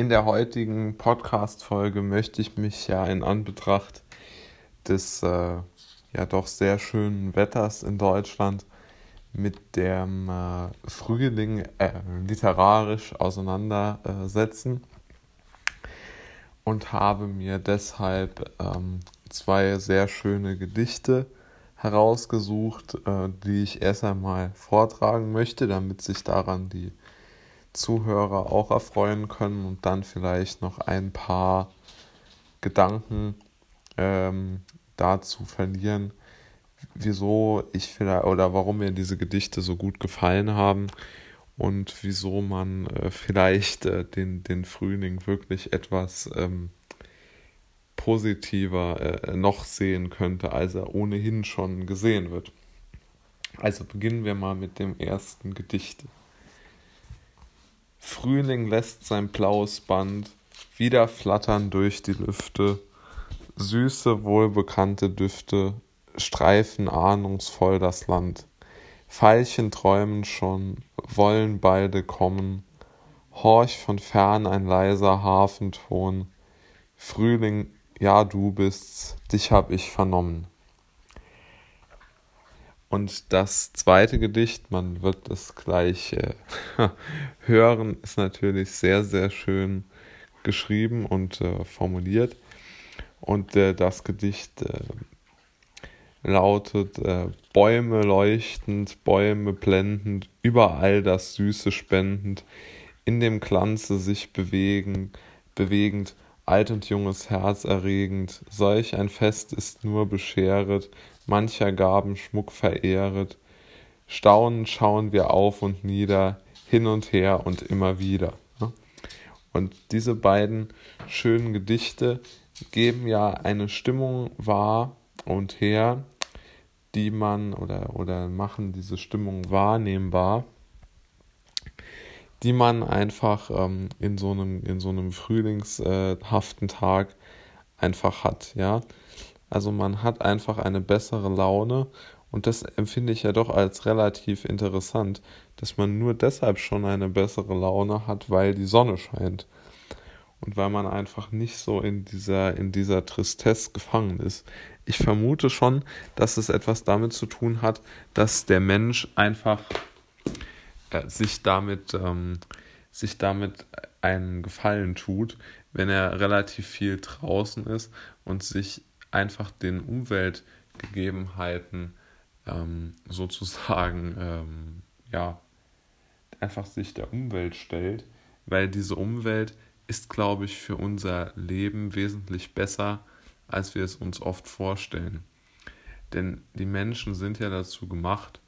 In der heutigen Podcast-Folge möchte ich mich ja in Anbetracht des äh, ja doch sehr schönen Wetters in Deutschland mit dem äh, Frühling äh, literarisch auseinandersetzen und habe mir deshalb ähm, zwei sehr schöne Gedichte herausgesucht, äh, die ich erst einmal vortragen möchte, damit sich daran die Zuhörer auch erfreuen können und dann vielleicht noch ein paar Gedanken ähm, dazu verlieren, wieso ich vielleicht oder warum mir diese Gedichte so gut gefallen haben und wieso man äh, vielleicht äh, den, den Frühling wirklich etwas ähm, positiver äh, noch sehen könnte, als er ohnehin schon gesehen wird. Also beginnen wir mal mit dem ersten Gedicht. Frühling lässt sein blaues Band wieder flattern durch die Lüfte, süße, wohlbekannte Düfte streifen ahnungsvoll das Land. Veilchen träumen schon, wollen beide kommen, horch von fern ein leiser Hafenton, Frühling, ja du bist's, dich hab ich vernommen. Und das zweite Gedicht, man wird es gleich äh, hören, ist natürlich sehr, sehr schön geschrieben und äh, formuliert. Und äh, das Gedicht äh, lautet äh, Bäume leuchtend, Bäume blendend, überall das Süße spendend, in dem Glanze sich bewegen, bewegend, alt und junges Herz erregend, solch ein Fest ist nur bescheret, mancher Gaben Schmuck verehret. Staunend schauen wir auf und nieder, hin und her und immer wieder. Und diese beiden schönen Gedichte geben ja eine Stimmung wahr und her, die man oder, oder machen diese Stimmung wahrnehmbar, die man einfach ähm, in, so einem, in so einem frühlingshaften Tag einfach hat, ja. Also man hat einfach eine bessere Laune und das empfinde ich ja doch als relativ interessant, dass man nur deshalb schon eine bessere Laune hat, weil die Sonne scheint. Und weil man einfach nicht so in dieser, in dieser Tristesse gefangen ist. Ich vermute schon, dass es etwas damit zu tun hat, dass der Mensch einfach äh, sich damit, ähm, sich damit einen Gefallen tut, wenn er relativ viel draußen ist und sich einfach den Umweltgegebenheiten ähm, sozusagen, ähm, ja, einfach sich der Umwelt stellt, weil diese Umwelt ist, glaube ich, für unser Leben wesentlich besser, als wir es uns oft vorstellen. Denn die Menschen sind ja dazu gemacht,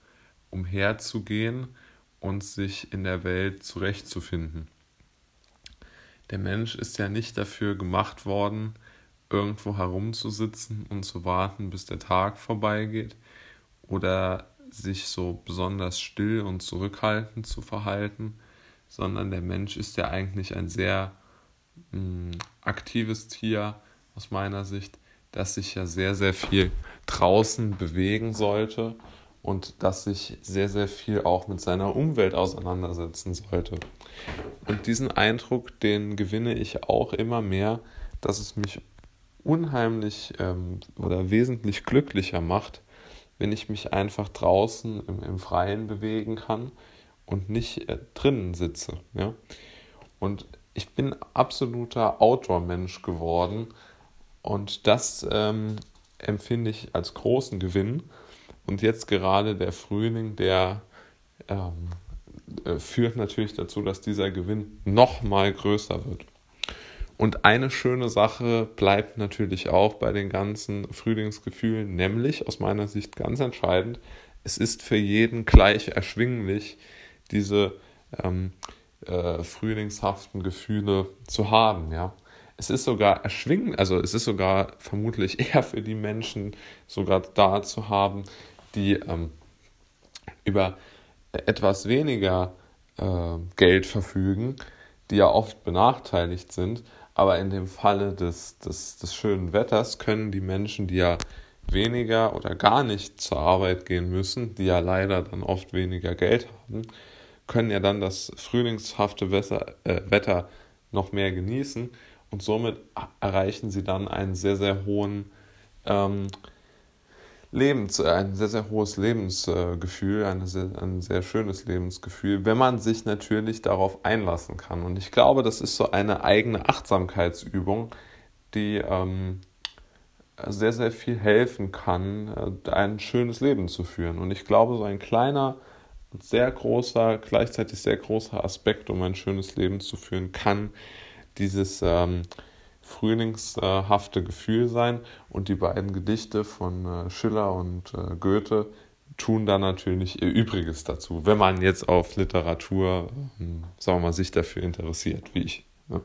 umherzugehen und sich in der Welt zurechtzufinden. Der Mensch ist ja nicht dafür gemacht worden, irgendwo herumzusitzen und zu warten, bis der Tag vorbeigeht oder sich so besonders still und zurückhaltend zu verhalten, sondern der Mensch ist ja eigentlich ein sehr mh, hm, aktives Tier aus meiner Sicht, das sich ja sehr, sehr viel draußen bewegen sollte und das sich sehr, sehr viel auch mit seiner Umwelt auseinandersetzen sollte. Und diesen Eindruck, den gewinne ich auch immer mehr, dass es mich unheimlich ähm, oder wesentlich glücklicher macht, wenn ich mich einfach draußen im, im Freien bewegen kann und nicht äh, drinnen sitze. Ja? Und ich bin absoluter Outdoor-Mensch geworden und das ähm, empfinde ich als großen Gewinn. Und jetzt gerade der Frühling, der ähm, äh, führt natürlich dazu, dass dieser Gewinn noch mal größer wird. Und eine schöne Sache bleibt natürlich auch bei den ganzen Frühlingsgefühlen, nämlich aus meiner Sicht ganz entscheidend, es ist für jeden gleich erschwinglich, diese ähm, äh, frühlingshaften Gefühle zu haben, ja. Es ist sogar erschwingend, also es ist sogar vermutlich eher für die Menschen sogar da zu haben, die ähm, über etwas weniger äh, Geld verfügen, die ja oft benachteiligt sind, aber in dem Falle des, des, des schönen Wetters können die Menschen, die ja weniger oder gar nicht zur Arbeit gehen müssen, die ja leider dann oft weniger Geld haben, können ja dann das frühlingshafte Wetter, äh, Wetter noch mehr genießen. Und somit erreichen sie dann einen sehr, sehr hohen ähm, Lebens, ein sehr, sehr hohes Lebensgefühl, ein sehr, ein sehr schönes Lebensgefühl, wenn man sich natürlich darauf einlassen kann. Und ich glaube, das ist so eine eigene Achtsamkeitsübung, die ähm, sehr, sehr viel helfen kann, äh, ein schönes Leben zu führen. Und ich glaube, so ein kleiner, sehr großer, gleichzeitig sehr großer Aspekt, um ein schönes Leben zu führen, kann dieses ähm, frühlingshafte Gefühl sein. Und die beiden Gedichte von äh, Schiller und äh, Goethe tun da natürlich ihr Übriges dazu, wenn man jetzt auf Literatur, ähm, sagen wir mal, sich dafür interessiert, wie ich. Ne?